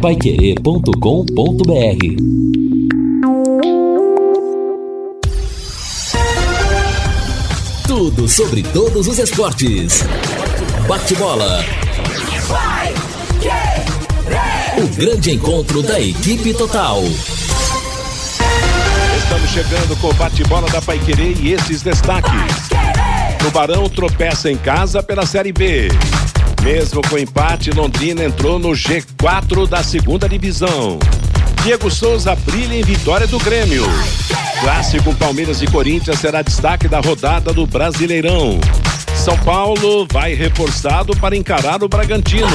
paiquerê.com.br Tudo sobre todos os esportes. Bate-bola. O grande encontro da equipe total. Estamos chegando com o bate-bola da Paiquerê e esses destaques. Tubarão tropeça em casa pela Série B. Mesmo com empate, Londrina entrou no G4 da segunda divisão. Diego Souza brilha em vitória do Grêmio. Clássico Palmeiras e Corinthians será destaque da rodada do Brasileirão. São Paulo vai reforçado para encarar o Bragantino.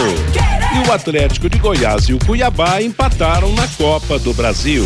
E o Atlético de Goiás e o Cuiabá empataram na Copa do Brasil.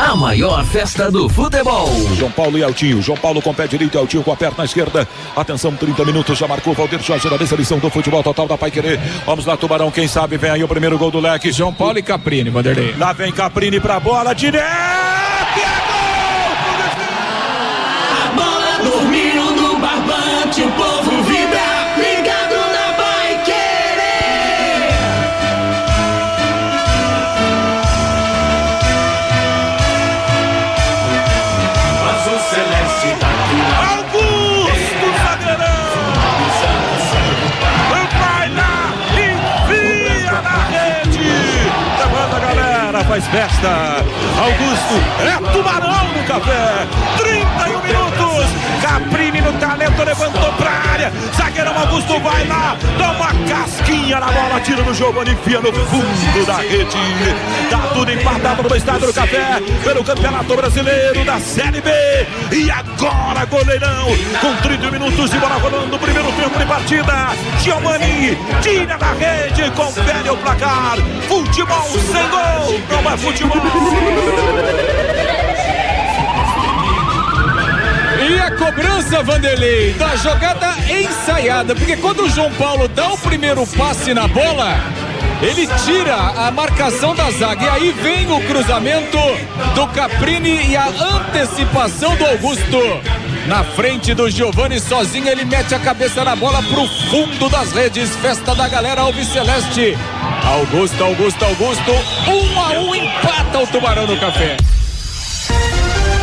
A maior festa do futebol. João Paulo e Altinho. João Paulo com o pé direito e Altinho com a perna esquerda. Atenção, 30 minutos. Já marcou Valdir Jorge na mesa lição do futebol total da Pai Querer. Vamos lá, Tubarão. Quem sabe vem aí o primeiro gol do leque. João Paulo e Caprini, Vanderlei. Lá vem Caprini pra bola. Direto! É A bola dormiu no barbante. O faz festa! Augusto é tubarão no café! 31 minutos! Caprini no talento levantou pra área! Zagueirão Augusto vai lá, dá uma casquinha na bola, tira no jogo, enfia no fundo da rede! Tá tudo empatado no estádio do café pelo Campeonato Brasileiro da Série B! E agora, goleirão, com 30 minutos de bola rolando, primeiro tempo de partida. Giovanni tira da rede, confere o placar. Futebol sem gol, não é futebol. E a cobrança, Vanderlei, da jogada ensaiada, porque quando o João Paulo dá o primeiro passe na bola, ele tira a marcação da zaga. E aí vem o cruzamento do Caprini e a antecipação do Augusto. Na frente do Giovani sozinho, ele mete a cabeça na bola pro fundo das redes. Festa da galera Alves Celeste. Augusto, Augusto, Augusto. Um a um empata o Tubarão no café.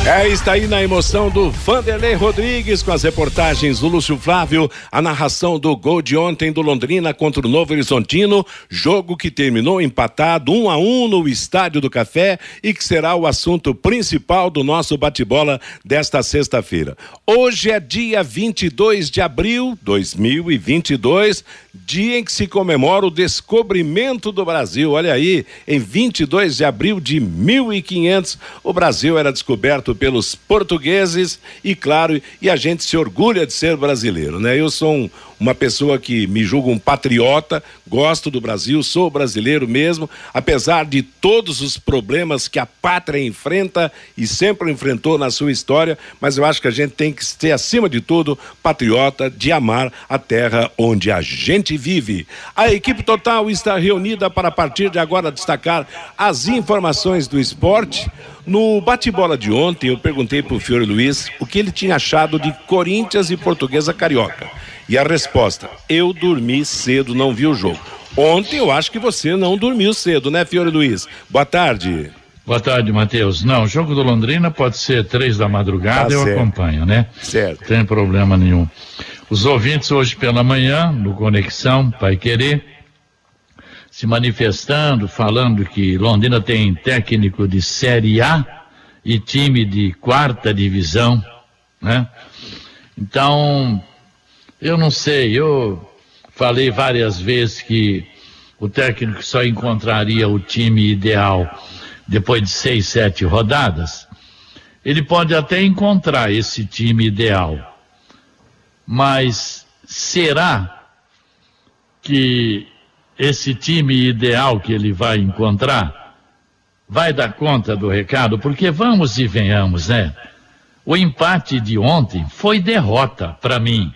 É, está aí na emoção do Vanderlei Rodrigues com as reportagens do Lúcio Flávio, a narração do gol de ontem do Londrina contra o Novo Horizontino, jogo que terminou empatado um a um no Estádio do Café e que será o assunto principal do nosso bate-bola desta sexta-feira. Hoje é dia 22 de abril de 2022, dia em que se comemora o descobrimento do Brasil. Olha aí, em 22 de abril de 1500, o Brasil era descoberto pelos portugueses e, claro, e a gente se orgulha de ser brasileiro, né? Eu sou um, uma pessoa que me julga um patriota, gosto do Brasil, sou brasileiro mesmo, apesar de todos os problemas que a pátria enfrenta e sempre enfrentou na sua história, mas eu acho que a gente tem que ser, acima de tudo, patriota de amar a terra onde a gente vive. A equipe total está reunida para, a partir de agora, destacar as informações do esporte. No bate-bola de ontem, eu perguntei para o Fiore Luiz o que ele tinha achado de Corinthians e Portuguesa Carioca. E a resposta: eu dormi cedo, não vi o jogo. Ontem eu acho que você não dormiu cedo, né, Fiore Luiz? Boa tarde. Boa tarde, Matheus. Não, o jogo do Londrina pode ser três da madrugada, Tá eu certo. acompanho, né? Certo. Tem problema nenhum. Os ouvintes hoje pela manhã, no Conexão, Pai Querer, se manifestando, falando que Londrina tem técnico de Série A e time de quarta divisão, né? Então, eu não sei, eu falei várias vezes que o técnico só encontraria o time ideal depois de seis, sete rodadas. Ele pode até encontrar esse time ideal, mas será que esse time ideal que ele vai encontrar vai dar conta do recado, porque vamos e venhamos, né? O empate de ontem foi derrota para mim.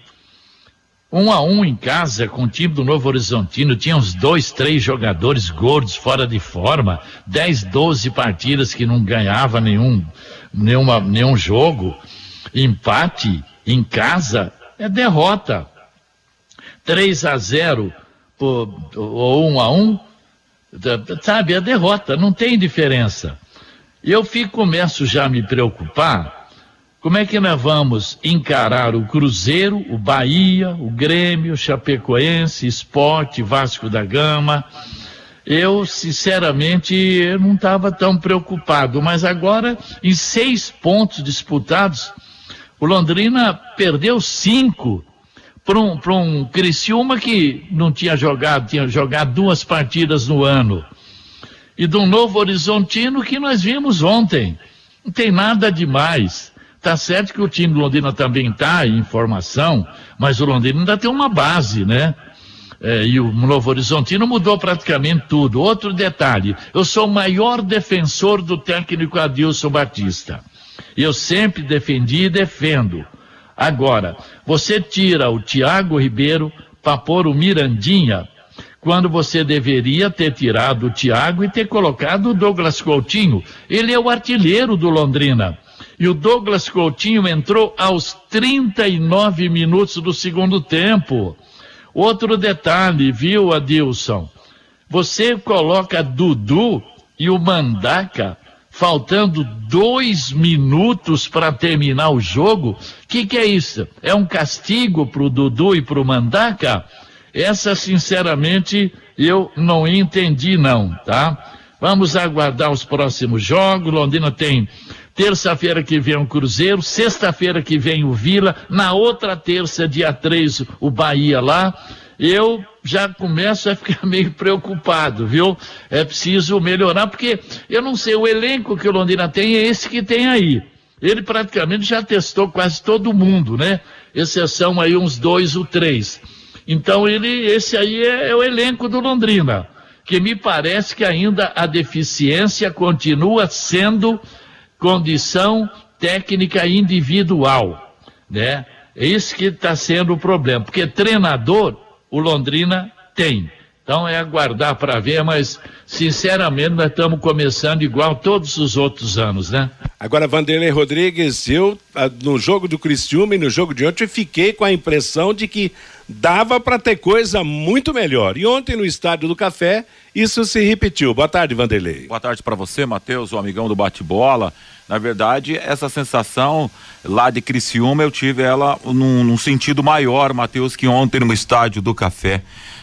Um a um em casa com o time do Novo Horizontino, tinha uns dois, três jogadores gordos fora de forma, 10, 12 partidas que não ganhava nenhum, nenhuma, nenhum jogo. Empate em casa é derrota. 3 a 0 ou 1 a 1, sabe, é derrota, não tem diferença. Eu fico, começo já a me preocupar como é que nós vamos encarar o Cruzeiro, o Bahia, o Grêmio, o Chapecoense, Esporte, Vasco da Gama? Eu, sinceramente, eu não estava tão preocupado, mas agora, em seis pontos disputados, o Londrina perdeu cinco para um, um Criciúma que não tinha jogado, tinha jogado duas partidas no ano. E um Novo Horizontino que nós vimos ontem. Não tem nada demais. Tá certo que o time do Londrina também está em formação, mas o Londrina ainda tem uma base, né? É, e o Novo Horizontino mudou praticamente tudo. Outro detalhe, eu sou o maior defensor do técnico Adilson Batista. Eu sempre defendi e defendo. Agora, você tira o Thiago Ribeiro para pôr o Mirandinha, quando você deveria ter tirado o Thiago e ter colocado o Douglas Coutinho. Ele é o artilheiro do Londrina. E o Douglas Coutinho entrou aos 39 minutos do segundo tempo. Outro detalhe, viu, Adilson? Você coloca Dudu e o Mandaca faltando dois minutos para terminar o jogo. O que, que é isso? É um castigo para o Dudu e para o Mandaca? Essa, sinceramente, eu não entendi, não, tá? Vamos aguardar os próximos jogos. Londrina tem Terça-feira que vem o Cruzeiro, sexta-feira que vem o Vila, na outra terça, dia 3, o Bahia lá. Eu já começo a ficar meio preocupado, viu? É preciso melhorar, porque eu não sei, o elenco que o Londrina tem é esse que tem aí. Ele praticamente já testou quase todo mundo, né? Exceção aí uns dois ou três. Então ele, esse aí é, é o elenco do Londrina, que me parece que ainda a deficiência continua sendo condição técnica individual, né? Isso que está sendo o problema, porque treinador o Londrina tem. Então é aguardar para ver, mas sinceramente nós estamos começando igual todos os outros anos, né? Agora, Vanderlei Rodrigues, eu ah, no jogo do Cristiúma e no jogo de ontem fiquei com a impressão de que dava para ter coisa muito melhor. E ontem no Estádio do Café isso se repetiu. Boa tarde, Vanderlei. Boa tarde para você, Matheus, o amigão do bate-bola. Na verdade, essa sensação lá de Criciúma eu tive ela num, num sentido maior, Matheus, que ontem no Estádio do Café.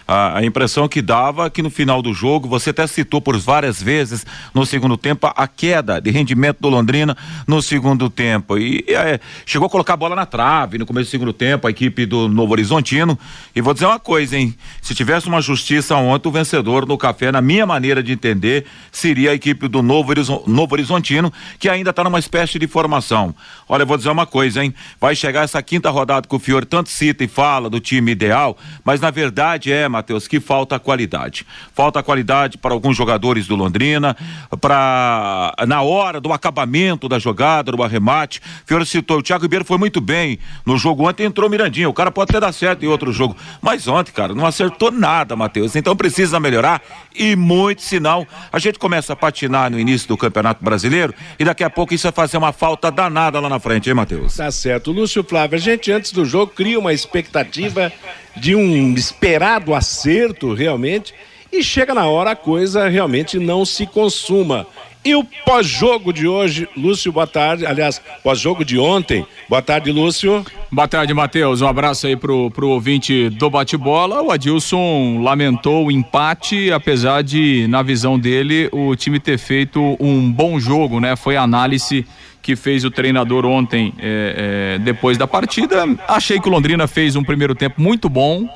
A, impressão que dava que no final do jogo, você até citou por várias vezes no segundo tempo a queda de rendimento do Londrina no segundo tempo. E é, chegou a colocar a bola na trave no começo do segundo tempo, a equipe do Novo Horizontino. E vou dizer uma coisa, hein? Se tivesse uma justiça ontem, o vencedor no café, na minha maneira de entender, seria a equipe do Novo, Novo Horizontino, que ainda está numa espécie de formação. Olha, eu vou dizer uma coisa, hein? Vai chegar essa quinta rodada que o Fiore tanto cita e fala do time ideal, mas na verdade é, Matheus, que falta qualidade. Falta qualidade para alguns jogadores do Londrina, para na hora do acabamento da jogada, do arremate. Fiore citou, o Thiago Ribeiro foi muito bem no jogo ontem, entrou Mirandinha. O cara pode até dar certo em outro jogo, mas ontem, cara, não acertou nada, Matheus. Então precisa melhorar e muito sinal. A gente começa a patinar no início do Campeonato Brasileiro e daqui a pouco isso vai fazer uma falta danada lá na frente, hein, Matheus? Tá certo. Lúcio Flávio, a gente antes do jogo cria uma expectativa de um esperado acerto realmente e chega na hora a coisa realmente não se consuma. E o pós-jogo de hoje, Lúcio, boa tarde. Aliás, pós-jogo de ontem. Boa tarde, Lúcio. Boa tarde, Matheus. Um abraço aí pro, pro ouvinte do bate-bola. O Adilson lamentou o empate, apesar de, na visão dele, o time ter feito um bom jogo, né? Foi a análise que fez o treinador ontem, é, é, depois da partida. Achei que o Londrina fez um primeiro tempo muito bom.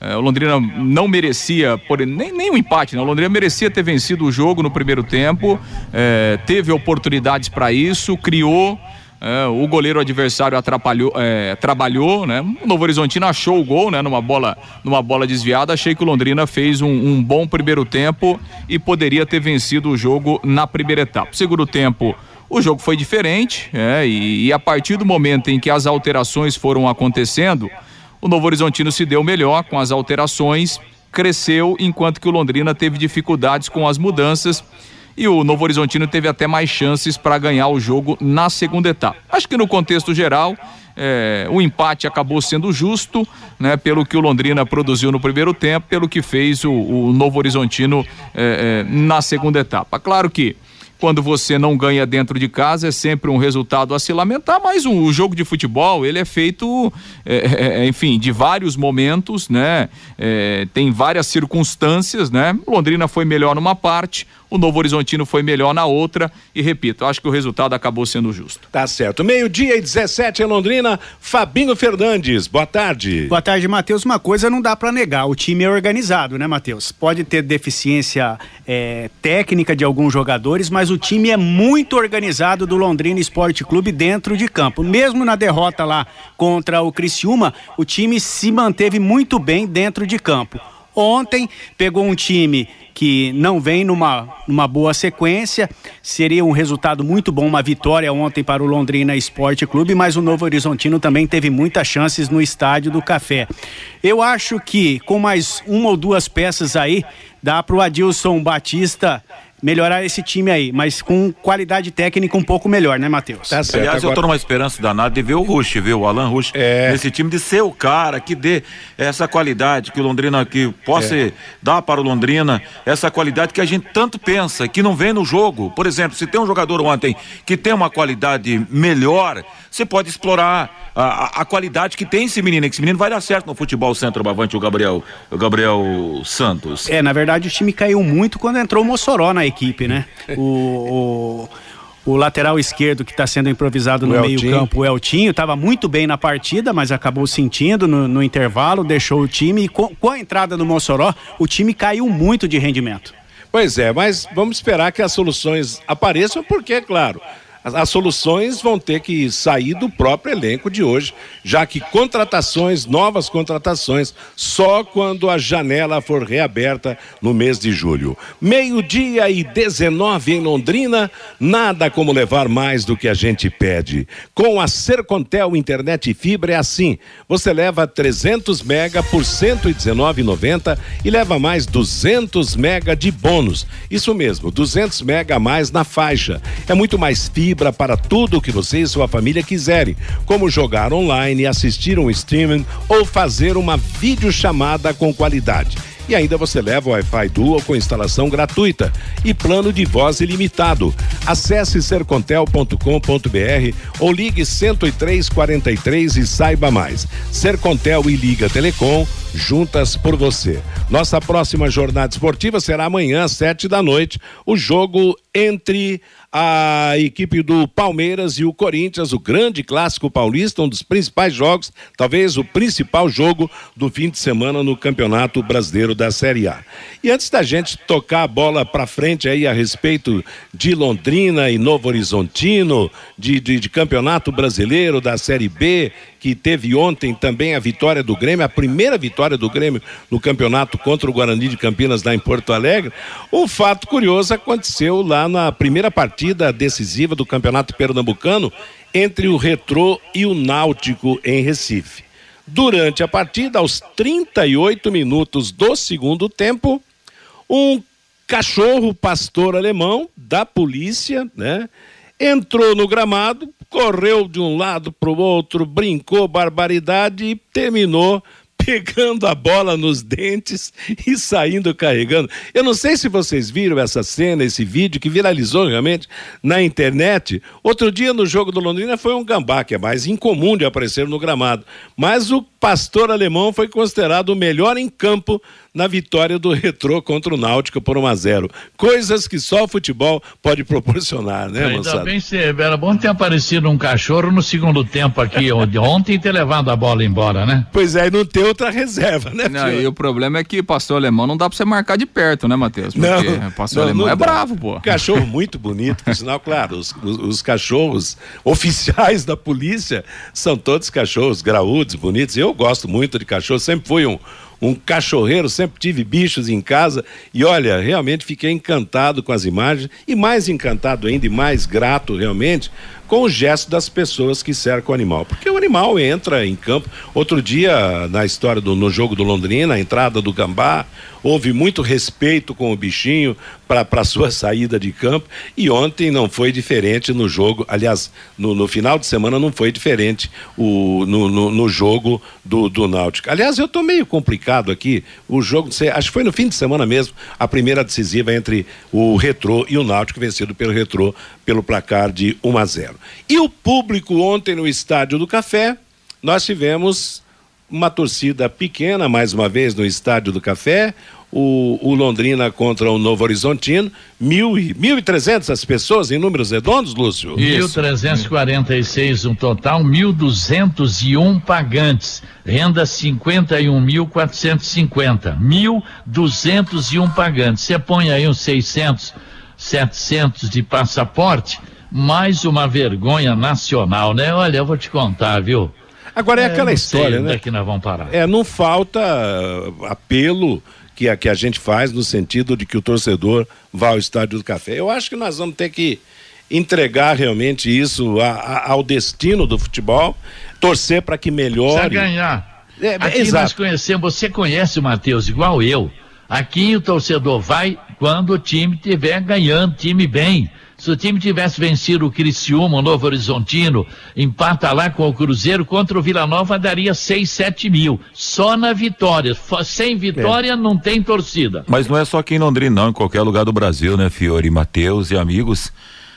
É, o Londrina não merecia, por, nem, nem um empate, né? O Londrina merecia ter vencido o jogo no primeiro tempo, é, teve oportunidades para isso, criou, É, o goleiro adversário atrapalhou, é, trabalhou, né? O Novo Horizontino achou o gol, né? Numa bola, numa bola desviada. Achei que o Londrina fez um, um bom primeiro tempo e poderia ter vencido o jogo na primeira etapa. Segundo tempo, o jogo foi diferente, é, e, e a partir do momento em que as alterações foram acontecendo, o Novo Horizontino se deu melhor com as alterações, cresceu, enquanto que o Londrina teve dificuldades com as mudanças e o Novo Horizontino teve até mais chances para ganhar o jogo na segunda etapa. Acho que no contexto geral, é, o empate acabou sendo justo, né, pelo que o Londrina produziu no primeiro tempo, pelo que fez o, o Novo Horizontino é, é, na segunda etapa. Claro que quando você não ganha dentro de casa é sempre um resultado a se lamentar, mas o, jogo de futebol ele é feito, é, é, é enfim, de vários momentos, né? É, tem várias circunstâncias, né? Londrina foi melhor numa parte, o Novo Horizontino foi melhor na outra e repito, acho que o resultado acabou sendo justo. Tá certo. Meio-dia e 17 em Londrina, Fabinho Fernandes. Boa tarde. Boa tarde, Matheus. Uma coisa não dá para negar, o time é organizado, né, Matheus? Pode ter deficiência é, técnica de alguns jogadores, mas o time é muito organizado do Londrina Esporte Clube dentro de campo. Mesmo na derrota lá contra o Criciúma, o time se manteve muito bem dentro de campo. Ontem pegou um time que não vem numa, numa boa sequência. Seria um resultado muito bom, uma vitória ontem para o Londrina Esporte Clube, mas o Novo Horizontino também teve muitas chances no estádio do Café. Eu acho que com mais uma ou duas peças aí, dá para o Adilson Batista melhorar esse time aí, mas com qualidade técnica um pouco melhor, né, Matheus? Tá certo. Aliás, agora... eu tô numa esperança danada de ver o Rush, ver o Alan Rush é... nesse time, de ser o cara que dê essa qualidade que o Londrina que possa é. dar para o Londrina, essa qualidade que a gente tanto pensa, que não vem no jogo. Por exemplo, se tem um jogador ontem que tem uma qualidade melhor, você pode explorar a, a, qualidade que tem esse menino, que esse menino vai dar certo no futebol centroavante, o Gabriel, o Gabriel Santos. É, na verdade o time caiu muito quando entrou o Mossoró na equipe, né? o, o, o lateral esquerdo que está sendo improvisado no meio-campo, o Eltinho, estava muito bem na partida, mas acabou sentindo no, no intervalo, deixou o time e com, com a entrada do Mossoró, o time caiu muito de rendimento. Pois é, mas vamos esperar que as soluções apareçam, porque, claro, as, as, soluções vão ter que sair do próprio elenco de hoje, já que contratações, novas contratações, só quando a janela for reaberta no mês de julho. Meio-dia e 19 em Londrina, nada como levar mais do que a gente pede. Com a Sercontel Internet e Fibra é assim: você leva 300 mega por 119,90 e leva mais 200 mega de bônus. Isso mesmo, 200 mega a mais na faixa. É muito mais fibra para tudo o que você e sua família quiserem, como jogar online, assistir um streaming ou fazer uma videochamada com qualidade. E ainda você leva o Wi-Fi Dual com instalação gratuita e plano de voz ilimitado. Acesse sercontel.com.br ou ligue 10343 e saiba mais. Sercontel e Liga Telecom, juntas por você. Nossa próxima jornada esportiva será amanhã às sete da noite. O jogo entre a equipe do Palmeiras e o Corinthians, o grande clássico paulista, um dos principais jogos, talvez o principal jogo do fim de semana no Campeonato Brasileiro da Série A. E antes da gente tocar a bola para frente aí a respeito de Londrina e Novo Horizontino, de, de, de Campeonato Brasileiro da Série B, que teve ontem também a vitória do Grêmio, a primeira vitória do Grêmio no campeonato contra o Guarani de Campinas lá em Porto Alegre. Um fato curioso aconteceu lá na primeira partida decisiva do Campeonato Pernambucano entre o Retrô e o Náutico em Recife. Durante a partida, aos 38 minutos do segundo tempo, um cachorro pastor alemão da polícia, né? Entrou no gramado, correu de um lado para o outro, brincou barbaridade e terminou pegando a bola nos dentes e saindo carregando. Eu não sei se vocês viram essa cena, esse vídeo que viralizou realmente na internet. Outro dia no jogo do Londrina foi um gambá, que é mais incomum de aparecer no gramado. Mas o pastor alemão foi considerado o melhor em campo na vitória do Retrô contra o Náutico por 1 a 0 Coisas que só o futebol pode proporcionar, né, Ainda moçada? bem era bom ter aparecido um cachorro no segundo tempo aqui ontem e ter levado a bola embora, né? Pois é, e não ter outra reserva, né, Não, e o problema é que pastor alemão não dá pra você marcar de perto, né, Matheus? Porque Não, pastor não, alemão não é dá. bravo, pô. Cachorro muito bonito, por sinal, claro, os, os- os cachorros oficiais da polícia são todos cachorros graúdos, bonitos. Eu gosto muito de cachorro, sempre fui um, um cachorreiro, sempre tive bichos em casa. E olha, realmente fiquei encantado com as imagens. E mais encantado ainda e mais grato realmente com o gesto das pessoas que cercam o animal, porque o animal entra em campo. Outro dia, na história do no jogo do Londrina, a entrada do Gambá, houve muito respeito com o bichinho para sua saída de campo e ontem não foi diferente no jogo. Aliás, no, no final de semana não foi diferente o, no, no, no jogo do, do Náutico. Aliás, eu estou meio complicado aqui. O jogo, acho que foi no fim de semana mesmo, a primeira decisiva entre o Retrô e o Náutico, vencido pelo Retrô pelo placar de 1 a 0. E o público ontem no Estádio do Café, nós tivemos uma torcida pequena, mais uma vez, no Estádio do Café. O, o Londrina contra o Novo Horizontino, mil e, mil e trezentas pessoas em números redondos, Lúcio? 1.346 um total, 1.201 pagantes. Renda 51.450. 1.201 pagantes. Você põe aí uns 600, 700 de passaporte, mais uma vergonha nacional, né? Olha, eu vou te contar, viu? Agora é, aquela não sei história, né? é que nós vamos parar. É, não falta ah, apelo que a, que a gente faz no sentido de que o torcedor vá ao Estádio do Café. Eu acho que nós vamos ter que entregar realmente isso a- a- ao destino do futebol, torcer para que Precisa melhore. ganhar. É, Aqui exato. nós conhecemos, você conhece o Matheus igual eu. Aqui o torcedor vai quando o time estiver ganhando, time bem. Se o time tivesse vencido o Criciúma, o Novo Horizontino, empata lá com o Cruzeiro, contra o Vila Nova daria 6, 7 mil. Só na vitória. Sem vitória não tem torcida. Mas não é só aqui em Londrina, não, em qualquer lugar do Brasil, né, Fiore, Matheus e amigos.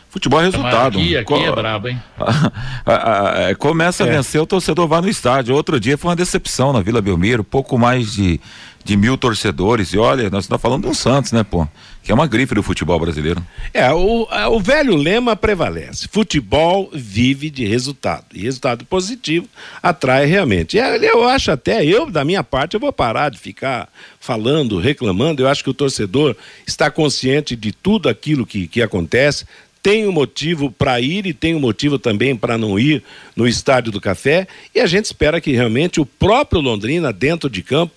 Futebol é resultado. Aqui, aqui Co- é brabo, hein? a- começa É. a vencer, o torcedor vai no estádio. Outro dia foi uma decepção na Vila Belmiro, pouco mais de, de mil torcedores. E olha, nós estamos falando do Santos, né, pô? Que é uma grife do futebol brasileiro. É, o, a- o velho lema prevalece. Futebol vive de resultado. E resultado positivo atrai realmente. E ali eu acho até, eu, da minha parte, eu vou parar de ficar falando, reclamando. Eu acho que o torcedor está consciente de tudo aquilo que, que acontece. Tem um motivo para ir e tem um motivo também para não ir no Estádio do Café. E a gente espera que realmente o próprio Londrina, dentro de campo,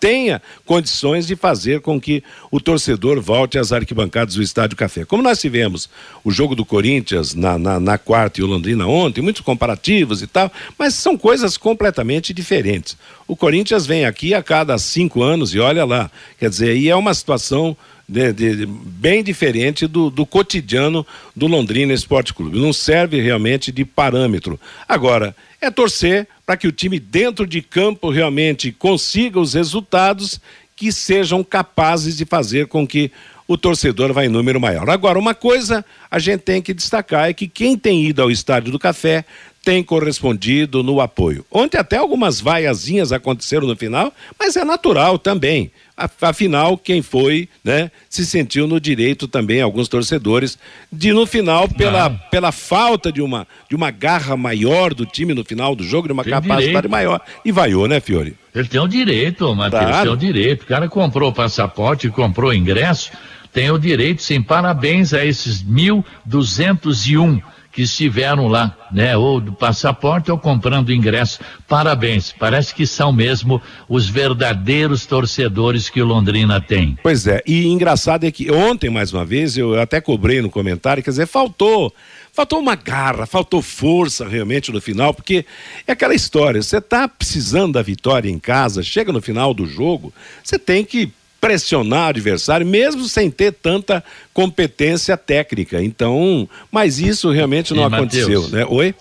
tenha condições de fazer com que o torcedor volte às arquibancadas do Estádio Café. Como nós tivemos o jogo do Corinthians na, na, na quarta e o Londrina ontem, muitos comparativos e tal, mas são coisas completamente diferentes. O Corinthians vem aqui a cada cinco anos e olha lá, quer dizer, e é uma situação de- de- bem diferente do, do cotidiano do Londrina Esporte Clube. Não serve realmente de parâmetro. Agora, é torcer para que o time dentro de campo realmente consiga os resultados que sejam capazes de fazer com que o torcedor vá em número maior. Agora, uma coisa a gente tem que destacar é que quem tem ido ao Estádio do Café tem correspondido no apoio. Ontem até algumas vaiazinhas aconteceram no final, mas é natural também. Afinal, quem foi, né, se sentiu no direito também, alguns torcedores, de no final, pela, pela falta de uma, de uma garra maior do time no final do jogo, de uma Tem capacidade direito. maior. E vaiou, né, Fiore? Ele tem o direito, Matheus, Claro. tem o direito. O cara comprou o passaporte, comprou o ingresso, tem o direito, sim. Parabéns a esses 1.201 que estiveram lá, né? Ou do passaporte ou comprando ingresso. Parabéns. Parece que são mesmo os verdadeiros torcedores que o Londrina tem. Pois é, e engraçado é que ontem, mais uma vez, eu até cobrei no comentário, quer dizer, faltou, faltou uma garra, faltou força realmente no final, porque é aquela história, você está precisando da vitória em casa, chega no final do jogo, você tem que pressionar o adversário, mesmo sem ter tanta competência técnica. Então, mas isso realmente não E, aconteceu, Matheus? né? Oi?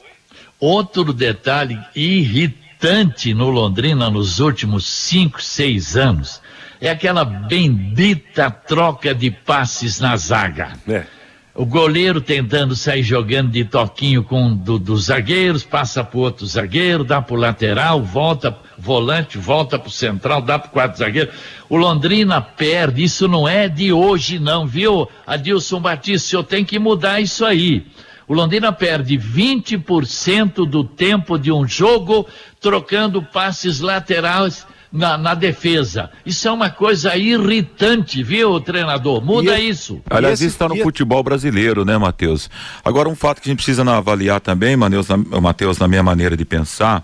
Outro detalhe irritante no Londrina nos últimos cinco, seis anos é aquela bendita troca de passes na zaga. É. o goleiro tentando sair jogando de toquinho com do, dos zagueiros, passa pro outro zagueiro, dá pro lateral, volta volante, volta pro central, dá pro quarto zagueiro. O Londrina perde, isso não é de hoje não, viu? Adilson Batista, o senhor tem que mudar isso aí. O Londrina perde 20% do tempo de um jogo trocando passes laterais na, na, defesa. Isso é uma coisa irritante, viu, treinador? Muda e, isso. Aliás, isso está no futebol brasileiro, né, Matheus? Agora, um fato que a gente precisa avaliar também, Matheus, na minha maneira de pensar,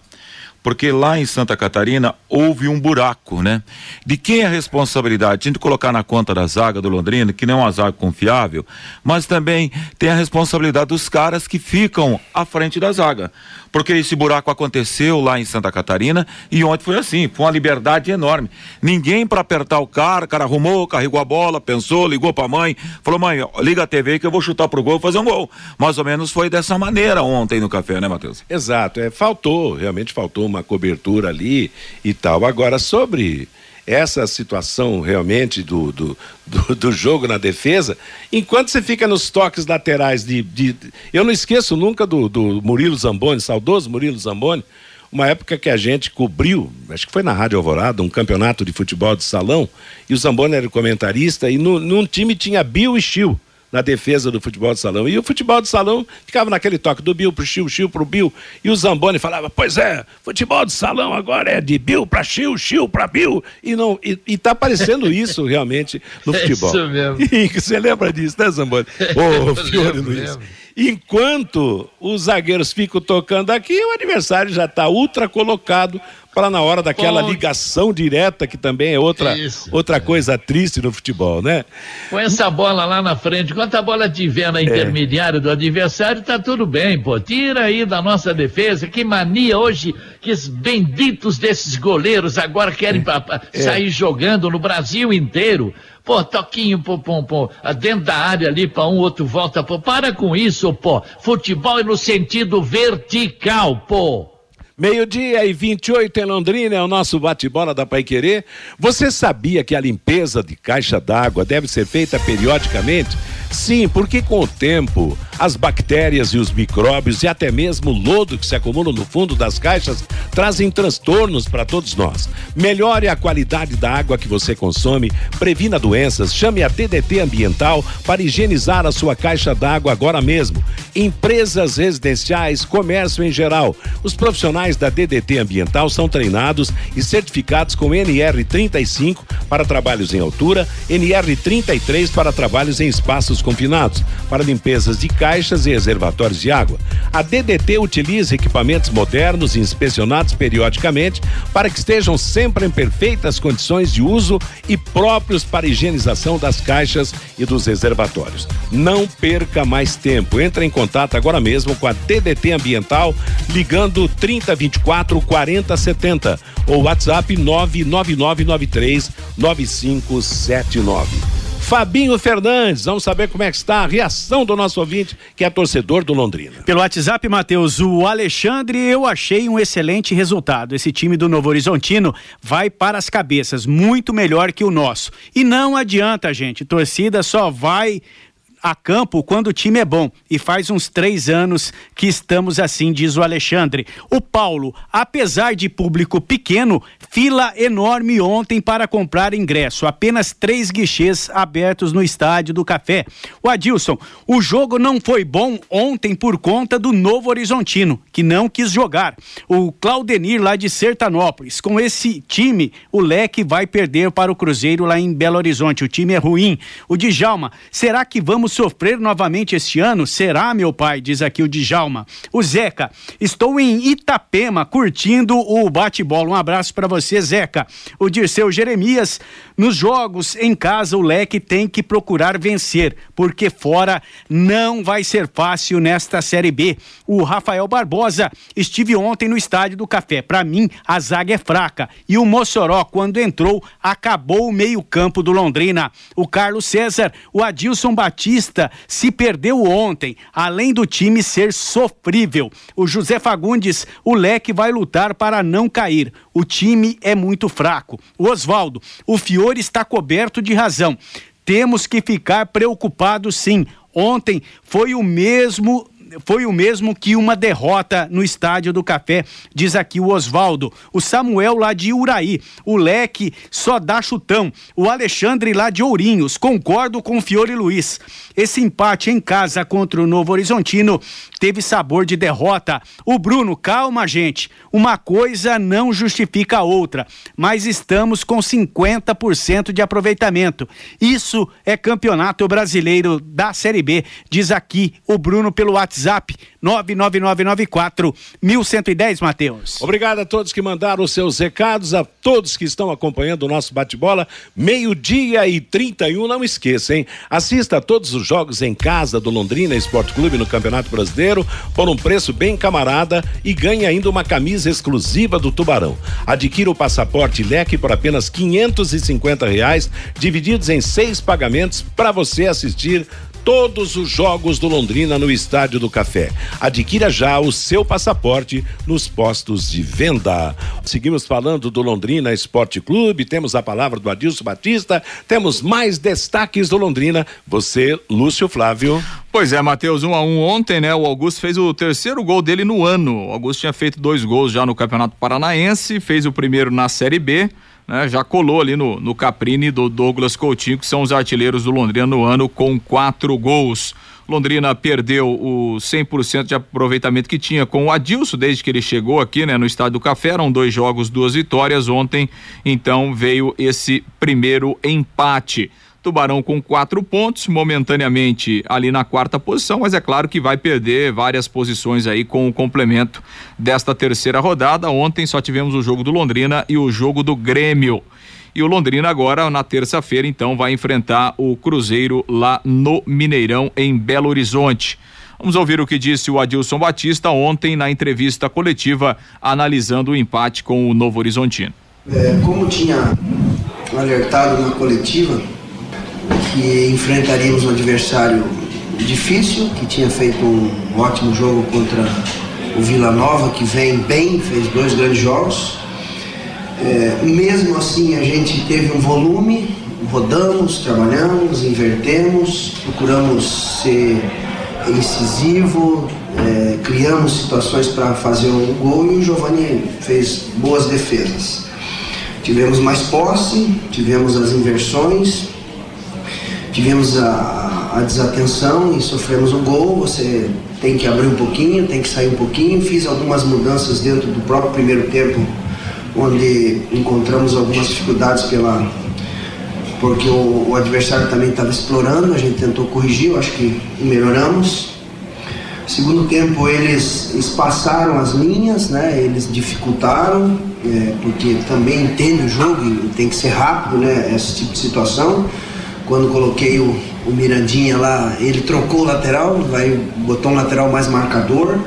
porque lá em Santa Catarina houve um buraco, né? De quem é a responsabilidade? A gente colocar na conta da zaga do Londrina, que não é uma zaga confiável, mas também tem a responsabilidade dos caras que ficam à frente da zaga porque esse buraco aconteceu lá em Santa Catarina e ontem foi assim, foi uma liberdade enorme. Ninguém para apertar o cara, o cara arrumou, carregou a bola, pensou, ligou para a mãe, falou: "Mãe, liga a TV que eu vou chutar pro gol, fazer um gol". Mais ou menos foi dessa maneira ontem no café, né, Matheus? Exato, é, faltou, realmente faltou uma cobertura ali e tal. Agora sobre essa situação realmente do, do, do, do, jogo na defesa, enquanto você fica nos toques laterais de. de eu não esqueço nunca do, do Murilo Zamboni, saudoso Murilo Zamboni, uma época que a gente cobriu, acho que foi na Rádio Alvorada, um campeonato de futebol de salão, e o Zamboni era comentarista, e no, num time tinha Bill e Chiu na defesa do futebol de salão. E o futebol de salão ficava naquele toque do Bill pro Chiu, Chiu pro Bill. E o Zamboni falava: Pois é, futebol de salão agora é de Bill para Chiu, Chiu para Bill. E, não, e, e tá aparecendo isso realmente no futebol. Isso mesmo. Você lembra disso, né, Zamboni? Ô, oh, Fiore Luiz. Enquanto os zagueiros ficam tocando aqui, o adversário já está ultra colocado para na hora daquela Bom, ligação direta, que também é outra, isso, outra é. coisa triste no futebol, né? Põe essa bola lá na frente, quando a bola tiver na é. intermediária é. do adversário, tá tudo bem, pô. Tira aí da nossa defesa, que mania hoje que os benditos desses goleiros agora querem é. sair jogando no Brasil inteiro. Pô, toquinho, pô, pô, pô, dentro da área ali para um, outro volta, pô. Para com isso, pô. Futebol é no sentido vertical, pô. Meio-dia e 28 em Londrina é o nosso bate-bola da Pai Querer. Você sabia que a limpeza de caixa d'água deve ser feita periodicamente? Sim, porque com o tempo, as bactérias e os micróbios e até mesmo o lodo que se acumula no fundo das caixas trazem transtornos para todos nós. Melhore a qualidade da água que você consome, previna doenças, chame a DDT Ambiental para higienizar a sua caixa d'água agora mesmo. Empresas residenciais, comércio em geral. Os profissionais da DDT Ambiental são treinados e certificados com NR35 para trabalhos em altura, NR33 para trabalhos em espaços confinados, para limpezas de caixas e reservatórios de água. A DDT utiliza equipamentos modernos inspecionados periodicamente para que estejam sempre em perfeitas condições de uso e próprios para higienização das caixas e dos reservatórios. Não perca mais tempo. Entre em contato agora mesmo com a DDT Ambiental ligando 3024 4070 ou WhatsApp 99993 9579. Fabinho Fernandes, vamos saber como é que está a reação do nosso ouvinte, que é torcedor do Londrina. Pelo WhatsApp, Matheus, o Alexandre, eu achei um excelente resultado. Esse time do Novo Horizontino vai para as cabeças, muito melhor que o nosso. E não adianta, gente, torcida só vai a campo quando o time é bom. E faz uns três anos que estamos assim, diz o Alexandre. O Paulo, apesar de público pequeno, fila enorme ontem para comprar ingresso. Apenas três guichês abertos no estádio do Café. O Adilson, o jogo não foi bom ontem por conta do Novo Horizontino, que não quis jogar. O Claudenir lá de Sertanópolis. Com esse time, o Leque vai perder para o Cruzeiro lá em Belo Horizonte. O time é ruim. O Djalma, será que vamos sofrer novamente este ano? Será, meu pai? Diz aqui o Djalma. O Zeca, estou em Itapema curtindo o bate-bola. Um abraço para você, Zeca. O Dirceu Jeremias, nos jogos em casa o Leque tem que procurar vencer, porque fora não vai ser fácil nesta Série B. O Rafael Barbosa, estive ontem no estádio do Café. Para mim, a zaga é fraca e o Mossoró, quando entrou, acabou o meio-campo do Londrina. O Carlos César, o Adilson Batista se perdeu ontem, além do time ser sofrível. O José Fagundes, o leque vai lutar para não cair. O time é muito fraco. O Oswaldo, o Fiore está coberto de razão. Temos que ficar preocupados sim. ontem foi o mesmo foi o mesmo que uma derrota no Estádio do Café, diz aqui o Oswaldo. O Samuel lá de Uraí. O Leque só dá chutão. O Alexandre lá de Ourinhos. Concordo com o Fiore Luiz. Esse empate em casa contra o Novo Horizontino teve sabor de derrota. O Bruno, calma, gente. Uma coisa não justifica a outra, mas estamos com 50% de aproveitamento. Isso é campeonato brasileiro da Série B, diz aqui o Bruno pelo WhatsApp 99994 1110, Matheus. Obrigado a todos que mandaram os seus recados, a todos que estão acompanhando o nosso bate-bola. Meio-dia e 31, não esqueça, hein? Assista a todos os jogos em casa do Londrina Esporte Clube no Campeonato Brasileiro por um preço bem camarada e ganhe ainda uma camisa exclusiva do Tubarão. Adquira o passaporte leque por apenas quinhentos e reais, divididos em seis pagamentos para você assistir todos os jogos do Londrina no Estádio do Café. Adquira já o seu passaporte nos postos de venda. Seguimos falando do Londrina Esporte Clube, temos a palavra do Adilson Batista, temos mais destaques do Londrina. Você, Lúcio Flávio. Pois é, Matheus, um a um ontem, né? O Augusto fez o terceiro gol dele no ano. O Augusto tinha feito dois gols já no Campeonato Paranaense, fez o primeiro na Série B né, já colou ali no, no Caprini do Douglas Coutinho, que são os artilheiros do Londrina no ano, com quatro gols. Londrina perdeu o 100% de aproveitamento que tinha com o Adilson desde que ele chegou aqui, né, no Estádio do Café. Eram dois jogos, duas vitórias. Ontem, então, veio esse primeiro empate. Tubarão com quatro pontos, momentaneamente ali na quarta posição, mas é claro que vai perder várias posições aí com o complemento desta terceira rodada. Ontem só tivemos o jogo do Londrina e o jogo do Grêmio. E o Londrina agora, na terça-feira, então, vai enfrentar o Cruzeiro lá no Mineirão, em Belo Horizonte. Vamos ouvir o que disse o Adilson Batista ontem na entrevista coletiva, analisando o empate com o Novo Horizontino. É, como tinha alertado na coletiva, que enfrentaríamos um adversário difícil, que tinha feito um ótimo jogo contra o Vila Nova, que vem bem, fez dois grandes jogos. É, mesmo assim, a gente teve um volume, rodamos, trabalhamos, invertemos, procuramos ser incisivo, é, criamos situações para fazer um gol e o Giovanni fez boas defesas. Tivemos mais posse, tivemos as inversões, tivemos a, a desatenção e sofremos o gol. Você tem que abrir um pouquinho, tem que sair um pouquinho. Fiz algumas mudanças dentro do próprio primeiro tempo, onde encontramos algumas dificuldades pela porque o, o adversário também estava explorando. A gente tentou corrigir, eu acho que melhoramos. Segundo tempo eles espaçaram as linhas, né? Eles dificultaram, é, porque também entende o jogo e tem que ser rápido, né? Esse tipo de situação quando coloquei o, o Mirandinha lá, ele trocou o lateral, vai, botou um lateral mais marcador.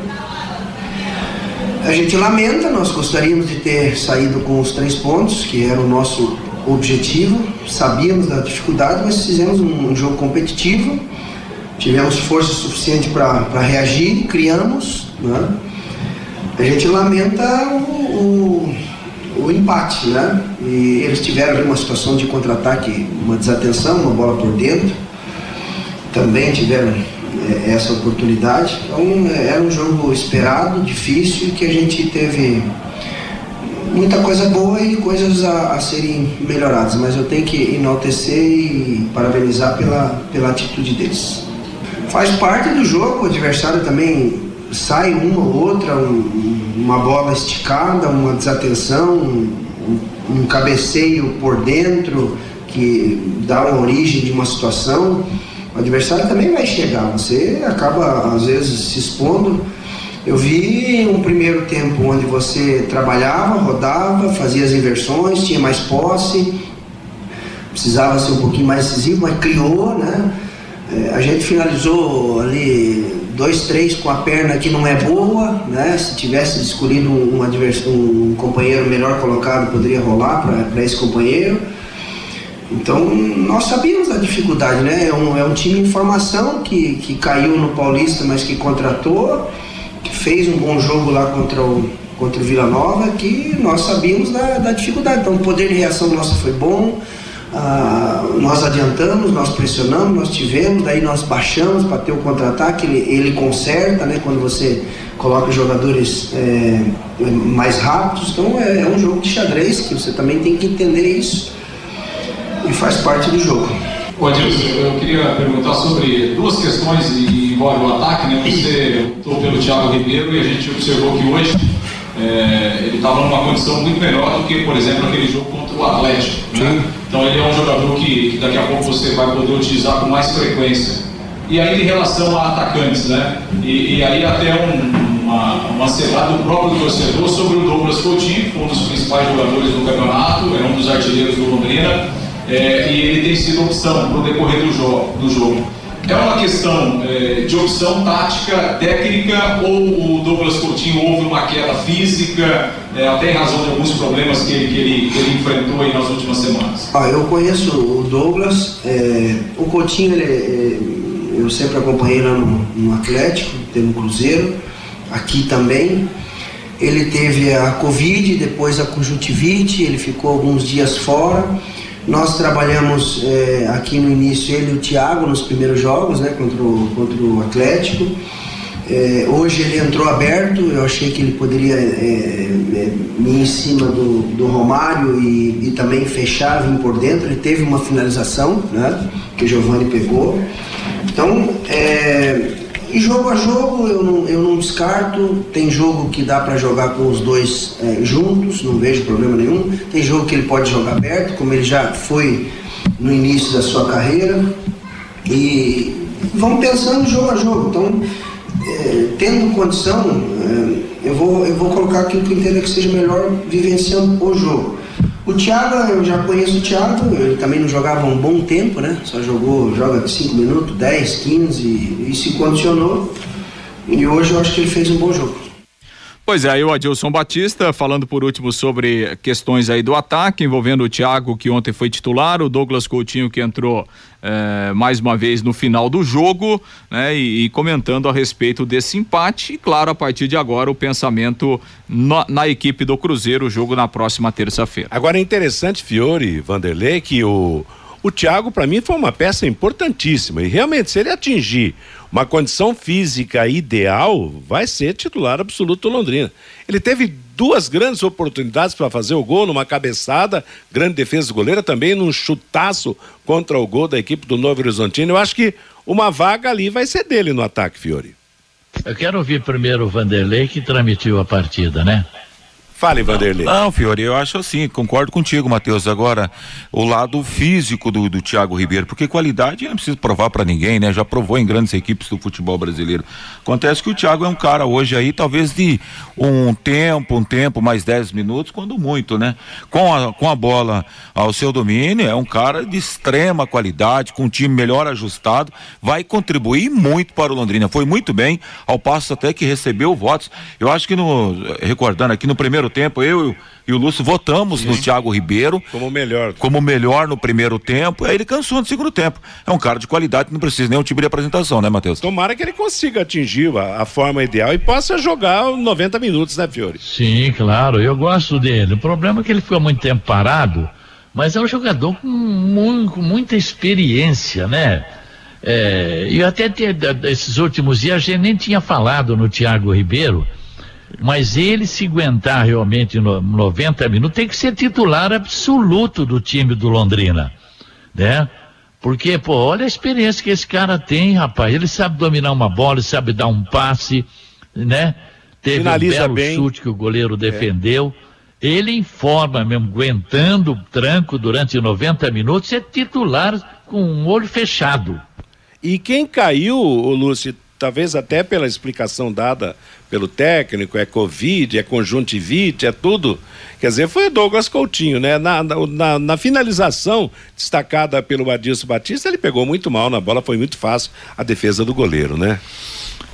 A gente lamenta, nós gostaríamos de ter saído com os três pontos, que era o nosso objetivo. Sabíamos da dificuldade, mas fizemos um, um jogo competitivo. Tivemos força suficiente para reagir, criamos. Né? A gente lamenta o, o o empate, né? E eles tiveram uma situação de contra-ataque, uma desatenção, uma bola por dentro. Também tiveram é, essa oportunidade. Então era um jogo esperado, difícil, que a gente teve muita coisa boa e coisas a, a, serem melhoradas, mas eu tenho que enaltecer e parabenizar pela, pela atitude deles. Faz parte do jogo, o adversário também sai uma ou outra, um, uma bola esticada, uma desatenção, um, um cabeceio por dentro que dá origem de uma situação, o adversário também vai chegar. Você acaba às vezes se expondo. Eu vi um primeiro tempo onde você trabalhava, rodava, fazia as inversões, tinha mais posse, precisava ser um pouquinho mais decisivo, mas criou, né? É, a gente finalizou ali dois, três com a perna que não é boa, né? Se tivesse escolhido um, um, um companheiro melhor colocado, poderia rolar para esse companheiro. Então, nós sabíamos da dificuldade, né? É um, é um time em formação que, que caiu no Paulista, mas que contratou, que fez um bom jogo lá contra o, contra o Vila Nova, que nós sabíamos da, da dificuldade. Então, o poder de reação nosso foi bom, ah, nós adiantamos, nós pressionamos, nós tivemos, daí nós baixamos para ter o contra-ataque, ele, ele conserta, né? Quando você coloca jogadores é, mais rápidos, então é, é um jogo de xadrez que você também tem que entender isso e faz parte do jogo. Ô Adilson, eu queria perguntar sobre duas questões e envolve o ataque, né? Você optou pelo Thiago Ribeiro e a gente observou que hoje é, ele estava numa condição muito melhor do que, por exemplo, aquele jogo contra o Atlético. Né? Então ele é um jogador que, que, daqui a pouco você vai poder utilizar com mais frequência. E aí em relação a atacantes, né? E, e aí até um, uma, uma do próprio torcedor sobre o Douglas Coutinho, um dos principais jogadores do campeonato, é um dos artilheiros do Londrina, é, e ele tem sido opção para o decorrer do jogo. Do jogo. É uma questão é, de opção tática, técnica, ou o Douglas Coutinho houve uma queda física, é, até em razão de alguns problemas que ele, que ele, que ele enfrentou aí nas últimas semanas? Ah, eu conheço o Douglas, é, o Coutinho, ele, é, eu sempre acompanhei lá no, no Atlético, teve no Cruzeiro, aqui também. Ele teve a Covid, depois a conjuntivite, ele ficou alguns dias fora nós trabalhamos é, aqui no início ele e o Thiago nos primeiros jogos, né, contra o, contra o Atlético. É, hoje ele entrou aberto, eu achei que ele poderia é, ir em cima do, do Romário e, e, também fechar, vir por dentro. Ele teve uma finalização, né, que o Giovanni pegou. Então, é, e jogo a jogo eu não, eu não descarto. Tem jogo que dá para jogar com os dois é, juntos, não vejo problema nenhum. Tem jogo que ele pode jogar aberto, como ele já foi no início da sua carreira. E vamos pensando jogo a jogo. Então, é, tendo condição, é, eu, vou, eu vou colocar aquilo que eu entendo que seja melhor vivenciando o jogo. O Thiago, eu já conheço o Thiago, ele também não jogava um bom tempo, né? Só jogou, joga 5 minutos, 10, 15 e se condicionou. E hoje eu acho que ele fez um bom jogo. Pois é, aí o Adilson Batista falando por último sobre questões aí do ataque, envolvendo o Thiago, que ontem foi titular, o Douglas Coutinho, que entrou eh, mais uma vez no final do jogo, né? E, e, comentando a respeito desse empate, e claro, a partir de agora o pensamento na, na equipe do Cruzeiro, o jogo na próxima terça-feira. Agora é interessante, Fiore, Vanderlei, que o o Thiago, para mim, foi uma peça importantíssima. E realmente, se ele atingir uma condição física ideal, vai ser titular absoluto Londrina. Ele teve duas grandes oportunidades para fazer o gol, numa cabeçada, grande defesa do goleiro, também num chutaço contra o gol da equipe do Novo Horizontino. Eu acho que uma vaga ali vai ser dele no ataque, Fiore. Eu quero ouvir primeiro o Vanderlei que transmitiu a partida, né? Fale, Vanderlei. Não, Fiore, eu acho assim, concordo contigo, Matheus. Agora, o lado físico do, do Thiago Ribeiro, porque qualidade não precisa provar para ninguém, né? Já provou em grandes equipes do futebol brasileiro. Acontece que o Thiago é um cara hoje aí, talvez de um tempo, um tempo, mais 10 minutos, quando muito, né? Com a, com a bola ao seu domínio, é um cara de extrema qualidade, com um time melhor ajustado, vai contribuir muito para o Londrina. Foi muito bem, ao passo até que recebeu votos. Eu acho que no, recordando aqui no primeiro primeiro tempo, eu e o Lúcio votamos Sim. no Thiago Ribeiro. Como melhor. Como melhor no primeiro tempo. Aí ele cansou no segundo tempo. É um cara de qualidade, não precisa nem um tipo de apresentação, né, Matheus? Tomara que ele consiga atingir a, a, forma ideal e possa jogar 90 minutos, né, Fiore? Sim, claro. Eu gosto dele. O problema é que ele ficou muito tempo parado, mas é um jogador com, muito, com muita experiência, né? É, e até esses últimos dias a gente nem tinha falado no Thiago Ribeiro mas ele se aguentar realmente no 90 minutos, tem que ser titular absoluto do time do Londrina, né? Porque, pô, olha a experiência que esse cara tem, rapaz. Ele sabe dominar uma bola, ele sabe dar um passe, né? Teve Finaliza um belo bem. chute que o goleiro é. defendeu. É. Ele informa mesmo, aguentando o tranco durante 90 minutos, é titular com um olho fechado. E quem caiu, o Lúcio, talvez até pela explicação dada pelo técnico, é Covid, é conjuntivite, é tudo. Quer dizer, foi o Douglas Coutinho, né? Na, na, na, finalização destacada pelo Adilson Batista, ele pegou muito mal na bola, foi muito fácil a defesa do goleiro, né?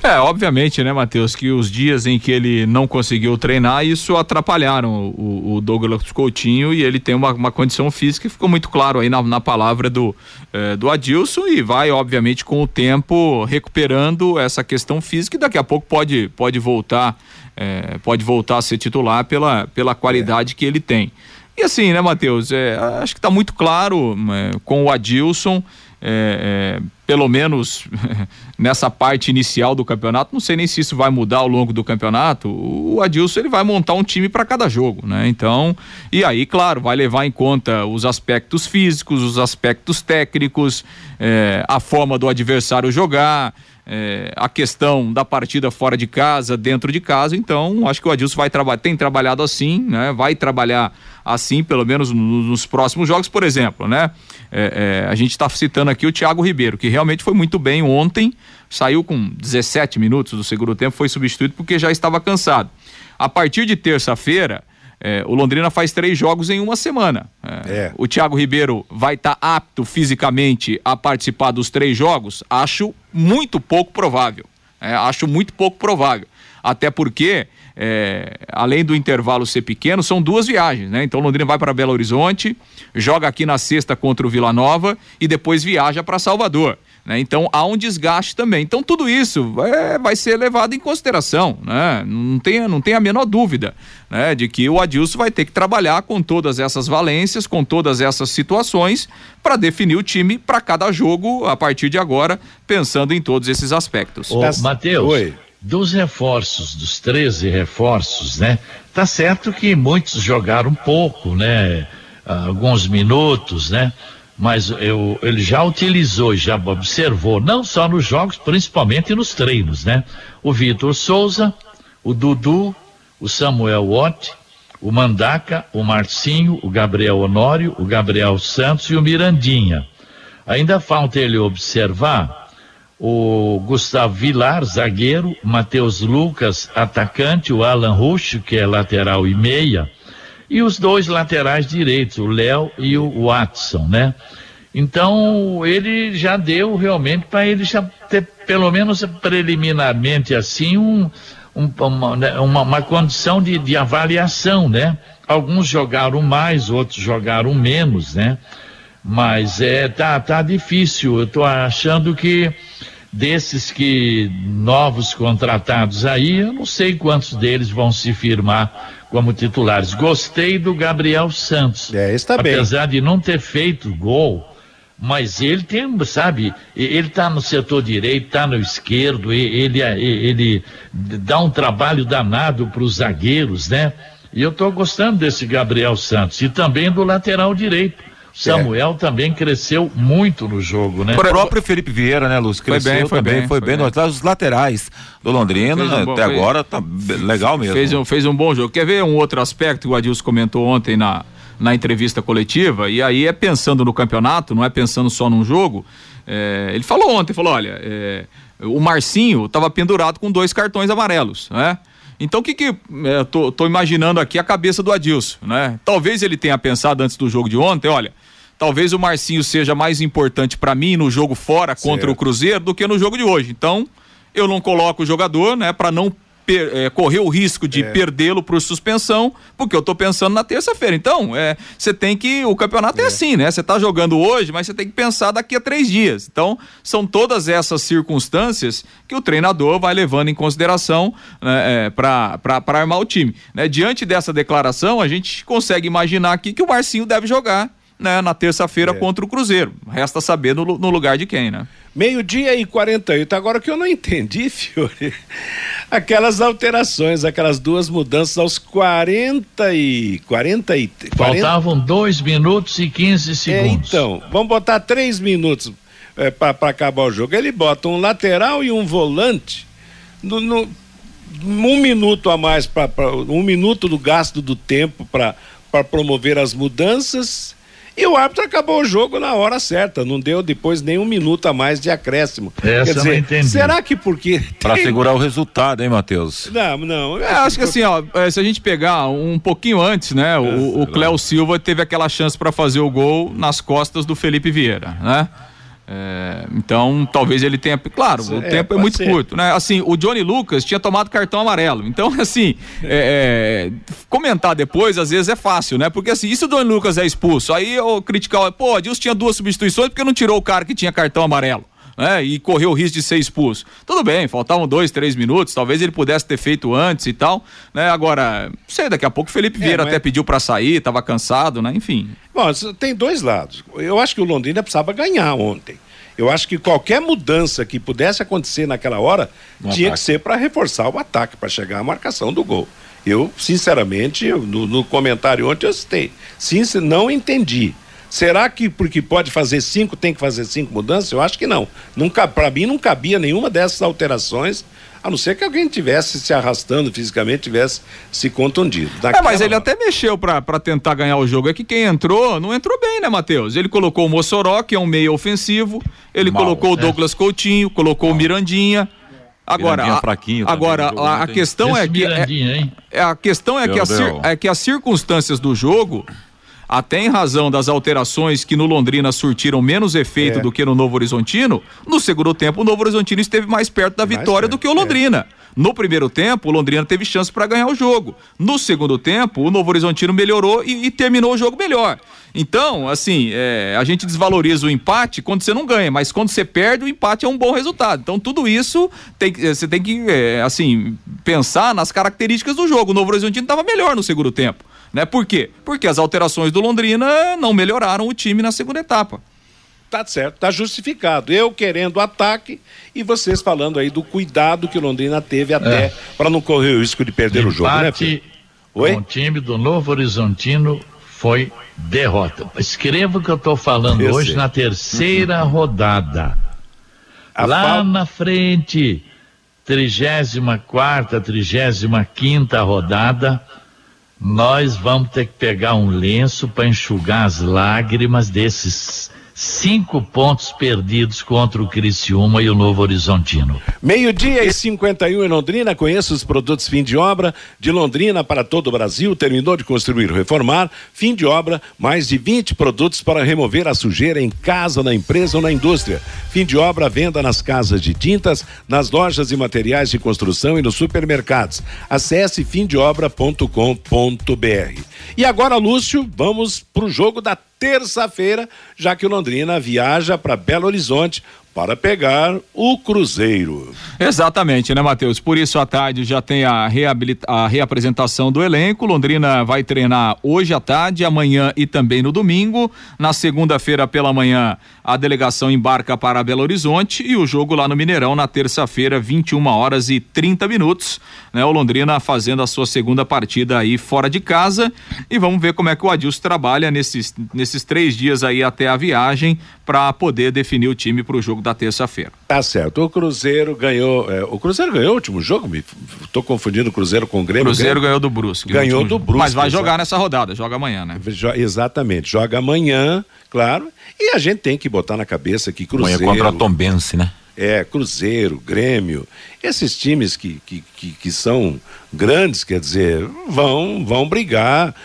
É, obviamente, né, Matheus, que os dias em que ele não conseguiu treinar, isso atrapalharam o, o Douglas Coutinho e ele tem uma, uma, condição física que ficou muito claro aí na, na palavra do, eh, do Adilson e vai, obviamente, com o tempo recuperando essa questão física e daqui a pouco pode, pode voltar, eh, pode voltar a ser titular pela, pela qualidade é. que ele tem. E assim, né, Matheus? É, acho que está muito claro com o Adilson. É, é, pelo menos nessa parte inicial do campeonato, não sei nem se isso vai mudar ao longo do campeonato. O Adilson ele vai montar um time para cada jogo, né? Então, e aí, claro, vai levar em conta os aspectos físicos, os aspectos técnicos, é, a forma do adversário jogar. É, a questão da partida fora de casa, dentro de casa, então acho que o Adilson vai trabalhar, tem trabalhado assim, né? Vai trabalhar assim, pelo menos no, nos próximos jogos, por exemplo, né? É, é, a gente está citando aqui o Thiago Ribeiro, que realmente foi muito bem ontem, saiu com 17 minutos do segundo tempo, foi substituído porque já estava cansado. A partir de terça-feira, é, o Londrina faz três jogos em uma semana. É, o Thiago Ribeiro vai estar tá apto fisicamente a participar dos três jogos? Acho muito pouco provável. É, acho muito pouco provável. Até porque, é, além do intervalo ser pequeno, são duas viagens, né? Então Londrina vai para Belo Horizonte, joga aqui na sexta contra o Vila Nova e depois viaja para Salvador. Né? Então há um desgaste também. Então tudo isso é, vai ser levado em consideração, né? não, tem, não tem a menor dúvida né? de que o Adilson vai ter que trabalhar com todas essas valências, com todas essas situações, para definir o time para cada jogo a partir de agora, pensando em todos esses aspectos. Ô, Matheus, dos reforços, dos 13 reforços, né? Tá certo que muitos jogaram pouco, né? Alguns minutos, né? mas eu, ele já utilizou, já observou, não só nos jogos, principalmente nos treinos, né? O Vitor Souza, o Dudu, o Samuel Watt, o Mandaca, o Marcinho, o Gabriel Honório, o Gabriel Santos e o Mirandinha. Ainda falta ele observar o Gustavo Vilar, zagueiro, Matheus Lucas, atacante, o Alan Ruxo, que é lateral e meia, e os dois laterais direitos, o Léo e o Watson, né? Então ele já deu realmente para ele já ter pelo menos preliminarmente assim um, um, uma, né, uma, uma, condição de, de avaliação, né? Alguns jogaram mais, outros jogaram menos, né? Mas é tá tá difícil. Eu estou achando que desses que novos contratados aí, eu não sei quantos deles vão se firmar como titulares. Gostei do Gabriel Santos. É, está bem. Apesar de não ter feito gol, mas ele tem, sabe, ele está no setor direito, está no esquerdo, ele, ele dá um trabalho danado para os zagueiros, né? E eu estou gostando desse Gabriel Santos e também do lateral direito. Samuel é. também cresceu muito no jogo, né? O próprio Felipe Vieira, né, Lúcio? Cresceu foi bem, foi também, bem, foi, bem. bem. bem. Os laterais do Londrina, um bom, até fez, agora tá legal mesmo. Fez um, fez um bom jogo. Quer ver um outro aspecto que o Adilson comentou ontem na, na entrevista coletiva? E aí é pensando no campeonato, não é pensando só num jogo. É, ele falou ontem, falou, olha, é, o Marcinho estava pendurado com dois cartões amarelos, né? Então o que que é, tô, tô, imaginando aqui a cabeça do Adilson, né? Talvez ele tenha pensado antes do jogo de ontem, olha, talvez o Marcinho seja mais importante para mim no jogo fora contra certo. o Cruzeiro do que no jogo de hoje. Então, eu não coloco o jogador, né, para não per, é, correr o risco de é. perdê-lo por suspensão, porque eu tô pensando na terça-feira. Então, é, você tem que. O campeonato é, é assim, né? Você tá jogando hoje, mas você tem que pensar daqui a três dias. Então, são todas essas circunstâncias que o treinador vai levando em consideração né, é, para armar o time. Né? Diante dessa declaração, a gente consegue imaginar aqui que o Marcinho deve jogar né, na terça-feira é. contra o Cruzeiro. Resta saber no, no lugar de quem, né? Meio-dia e 48. Agora que eu não entendi, Fiore, aquelas alterações, aquelas duas mudanças aos 40 e. 40 e 40... Faltavam 2 minutos e 15 é, segundos. É, então, vamos botar 3 minutos é, para acabar o jogo. Ele bota um lateral e um volante. No, no um minuto a mais, pra, um minuto do gasto do tempo para promover as mudanças e o árbitro acabou o jogo na hora certa, não deu depois nem um minuto a mais de acréscimo. Essa Quer dizer, entendi. será que porque. Para segurar o resultado, hein, Matheus? Não, não. É, acho que assim, ó, é, se a gente pegar um pouquinho antes, né, o, o Cléo Silva teve aquela chance para fazer o gol nas costas do Felipe Vieira, né? É, então, talvez ele tenha. Claro, o é, tempo é muito ser. curto, né? Assim, o Johnny Lucas tinha tomado cartão amarelo. Então, assim, é, é, comentar depois, às vezes, é fácil, né? Porque assim, e se o Johnny Lucas é expulso? Aí eu criticar, pô, Adilson tinha duas substituições porque não tirou o cara que tinha cartão amarelo. Né? E correu o risco de ser expulso. Tudo bem, faltavam dois, três minutos, talvez ele pudesse ter feito antes e tal, né? Agora, não sei, daqui a pouco o Felipe Vieira É, mas- até pediu para sair, tava cansado, né? Enfim. Bom, tem dois lados. Eu acho que o Londrina precisava ganhar ontem. Eu acho que qualquer mudança que pudesse acontecer naquela hora No tinha ataque. que ser para reforçar o ataque, para chegar à marcação do gol. Eu, sinceramente, no, no comentário ontem eu citei. Sim, não entendi. Será que porque pode fazer cinco, tem que fazer cinco mudanças? Eu acho que não. Nunca, para mim não cabia nenhuma dessas alterações, a não ser que alguém tivesse se arrastando fisicamente, tivesse se contundido. É, mas ele até mexeu pra, pra tentar ganhar o jogo. É que quem entrou, não entrou bem, né, Matheus? Ele colocou o Mossoró, que é um meio ofensivo. Ele Mal, colocou o né? Douglas Coutinho, colocou o Mirandinha. Agora, Mirandinha a, também agora a, a questão é que é, Mirandinha, hein? é- a questão é que, a é que as circunstâncias do jogo, até em razão das alterações que no Londrina surtiram menos efeito É. do que no Novo Horizontino, no segundo tempo o Novo Horizontino esteve mais perto da Mais vitória perto, do que o Londrina. No primeiro tempo, o Londrina teve chance para ganhar o jogo. No segundo tempo, o Novo Horizontino melhorou e, e terminou o jogo melhor. Então, assim, é, a gente desvaloriza o empate quando você não ganha, mas quando você perde, o empate é um bom resultado. Então, tudo isso tem, você tem que, é, assim, pensar nas características do jogo. O Novo Horizontino estava melhor no segundo tempo. Né? Por quê? Porque as alterações do Londrina não melhoraram o time na segunda etapa. Tá certo, tá justificado. Eu querendo ataque e vocês falando aí do cuidado que o Londrina teve até É. para não correr o risco de perder o jogo, né, Empate Pedro? Oi? o time do Novo Horizontino foi derrota. Escreva o que eu estou falando Eu hoje sei. na terceira rodada. A Lá fal- na frente, 34 35 rodada, nós vamos ter que pegar um lenço para enxugar as lágrimas desses cinco pontos perdidos contra o Criciúma e o Novo Horizontino. Meio-dia e 51 em Londrina. Conheça os produtos fim de obra de Londrina para todo o Brasil. Terminou de construir reformar. Fim de obra, mais de 20 produtos para remover a sujeira em casa, na empresa ou na indústria. Fim de obra, venda nas casas de tintas, nas lojas e materiais de construção e nos supermercados. Acesse fimdeobra.com.br. E agora, Lúcio, vamos para o jogo da terça-feira, já que o Londrina viaja para Belo Horizonte para pegar o Cruzeiro. Exatamente, né, Matheus? Por isso, à tarde já tem a, reabilita- a reapresentação do elenco. Londrina vai treinar hoje à tarde, amanhã e também no domingo. Na segunda-feira pela manhã, a delegação embarca para Belo Horizonte e o jogo lá no Mineirão na terça-feira, 21 horas e 30 minutos. Né? O Londrina fazendo a sua segunda partida aí fora de casa. E vamos ver como é que o Adilson trabalha nesses, nesses três dias aí até a viagem para poder definir o time para o jogo da terça-feira. Tá certo. O Cruzeiro ganhou. é, o Cruzeiro ganhou o último jogo? Me, tô confundindo o Cruzeiro com o Grêmio. Cruzeiro Grêmio- ganhou do Brusque. Ganhou do jogo. Brusque, Mas vai jogar nessa rodada, joga amanhã, né? Jo- exatamente. Joga amanhã, claro. E a gente tem que botar na cabeça que Amanhã Cruzeiro. contra a Tombense, né? É, Cruzeiro, Grêmio, esses times que, que, que, que são grandes, quer dizer, vão, vão brigar.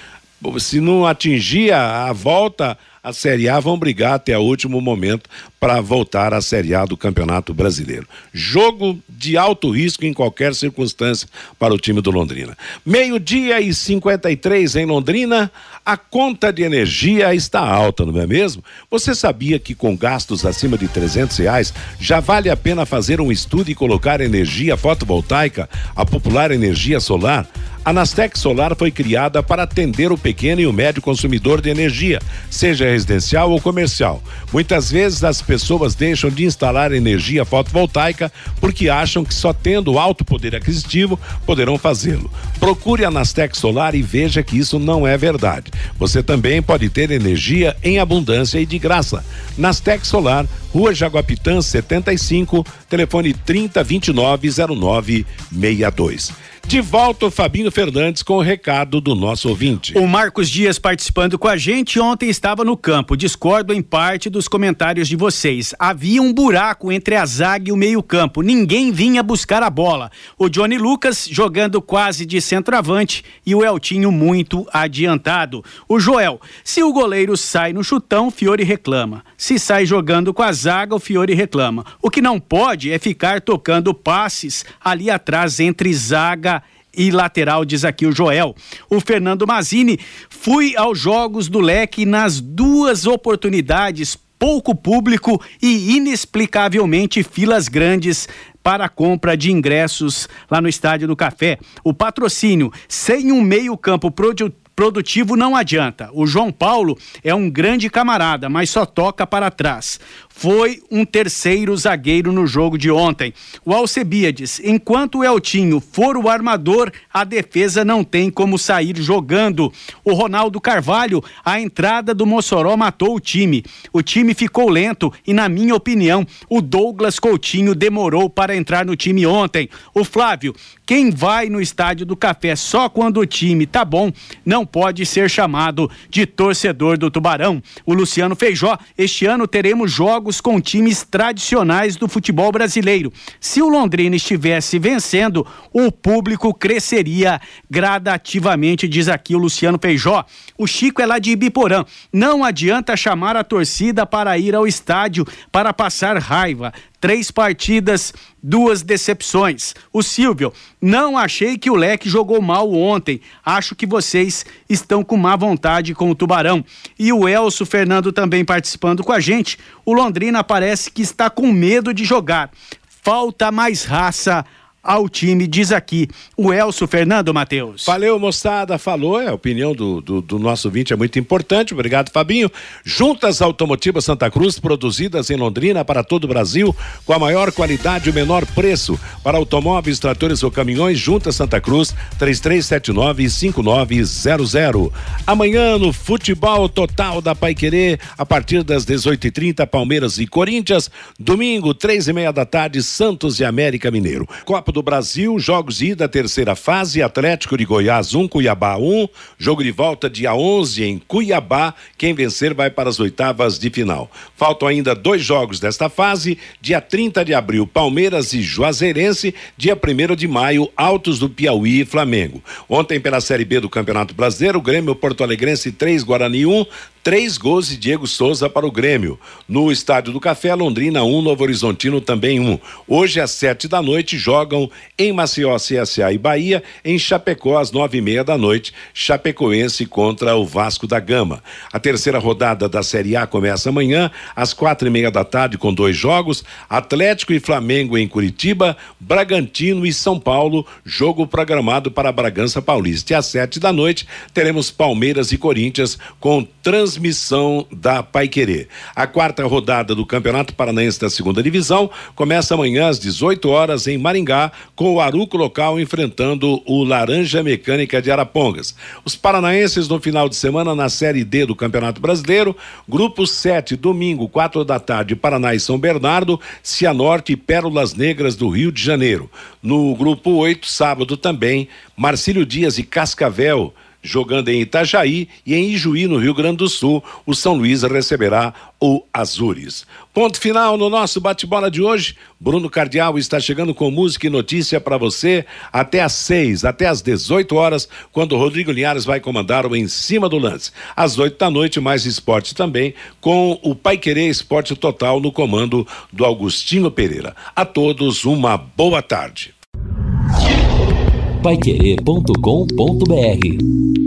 Se não atingir a, a volta à Série A, vão brigar até o último momento para voltar à Série A do Campeonato Brasileiro. Jogo de alto risco em qualquer circunstância para o time do Londrina. Meio-dia e 53 em Londrina, a conta de energia está alta, não é mesmo? Você sabia que com gastos acima de 300 reais já vale a pena fazer um estudo e colocar energia fotovoltaica, a popular energia solar? A Nastec Solar foi criada para atender o pequeno e o médio consumidor de energia, seja residencial ou comercial. Muitas vezes as pessoas deixam de instalar energia fotovoltaica porque acham que só tendo alto poder aquisitivo poderão fazê-lo. Procure a Nastec Solar e veja que isso não é verdade. Você também pode ter energia em abundância e de graça. Nastec Solar, Rua Jaguapitã 75, telefone 3029 0962. De volta o Fabinho Fernandes com o recado do nosso ouvinte. O Marcos Dias participando com a gente ontem estava no campo. Discordo em parte dos comentários de vocês. Havia um buraco entre a zaga e o meio-campo. Ninguém vinha buscar a bola. O Johnny Lucas jogando quase de centroavante e o Eltinho muito adiantado. O Joel, se o goleiro sai no chutão, Fiore reclama. Se sai jogando com a zaga, o Fiore reclama. O que não pode é ficar tocando passes ali atrás entre zaga e lateral, diz aqui o Joel. O Fernando Mazini, fui aos Jogos do Leque nas duas oportunidades pouco público e inexplicavelmente filas grandes para a compra de ingressos lá no Estádio do Café. O patrocínio sem um meio-campo produtivo não adianta. O João Paulo é um grande camarada, mas só toca para trás foi um terceiro zagueiro no jogo de ontem. O Alcebiades, enquanto o Eltinho for o armador, a defesa não tem como sair jogando. O Ronaldo Carvalho, a entrada do Mossoró matou o time. O time ficou lento e, na minha opinião, o Douglas Coutinho demorou para entrar no time ontem. O Flávio, quem vai no estádio do Café só quando o time tá bom, não pode ser chamado de torcedor do Tubarão. O Luciano Feijó, este ano teremos jogos jogos com times tradicionais do futebol brasileiro. Se o Londrina estivesse vencendo, o público cresceria gradativamente, diz aqui o Luciano Peijó. O Chico é lá de Ibiporã. Não adianta chamar a torcida para ir ao estádio para passar raiva três partidas, duas decepções. O Silvio, não achei que o Leque jogou mal ontem. Acho que vocês estão com má vontade com o Tubarão. E o Elso Fernando também participando com a gente. O Londrina parece que está com medo de jogar. Falta mais raça ao time, diz aqui o Elso Fernando Matheus. Valeu, moçada, falou, é a opinião do, do, do, nosso vinte é muito importante, obrigado Fabinho. Juntas Automotivas Santa Cruz, produzidas em Londrina para todo o Brasil, com a maior qualidade e o menor preço, para automóveis, tratores ou caminhões, Juntas Santa Cruz, 3379-5900. Amanhã no Futebol Total da Paiquerê, a partir das 18h30, Palmeiras e Corinthians, domingo, três e meia da tarde, Santos e América Mineiro. Copa do do Brasil, jogos ida, terceira fase, Atlético de Goiás 1, um, Cuiabá 1, um, jogo de volta dia 11 em Cuiabá, quem vencer vai para as oitavas de final. Faltam ainda dois jogos desta fase, dia 30 de abril, Palmeiras e Juazeirense, dia 1 de maio, Altos do Piauí e Flamengo. Ontem pela Série B do Campeonato Brasileiro, Grêmio Porto Alegrense 3, Guarani 1, Três gols de Diego Souza para o Grêmio. No Estádio do Café, Londrina 1, um, Novo Horizontino também 1. Um. Hoje, às sete da noite, jogam em Maceió, CSA e Bahia, em Chapecó, às nove e meia da noite, Chapecoense contra o Vasco da Gama. A terceira rodada da Série A começa amanhã, às quatro e meia da tarde, com dois jogos: Atlético e Flamengo em Curitiba, Bragantino e São Paulo, jogo programado para Bragança Paulista. E às sete da noite, teremos Palmeiras e Corinthians com transmissão da Pai Querer. A quarta rodada do Campeonato Paranaense da Segunda Divisão começa amanhã às 18 horas em Maringá, com o Aruco local enfrentando o Laranja Mecânica de Arapongas. Os paranaenses no final de semana na Série D do Campeonato Brasileiro, grupo 7, domingo, quatro da tarde, Paraná e São Bernardo, Cianorte e Pérolas Negras do Rio de Janeiro. No grupo 8, sábado também, Marcílio Dias e Cascavel jogando em Itajaí e em Ijuí, no Rio Grande do Sul, o São Luís receberá o Azures. Ponto final no nosso bate-bola de hoje. Bruno Cardial está chegando com música e notícia para você até às seis, até às 18 horas, quando Rodrigo Linhares vai comandar o Em Cima do Lance. Às oito da noite, mais esporte também, com o Pai Querer Esporte Total no comando do Augustinho Pereira. A todos, uma boa tarde. Paiquerê.com.br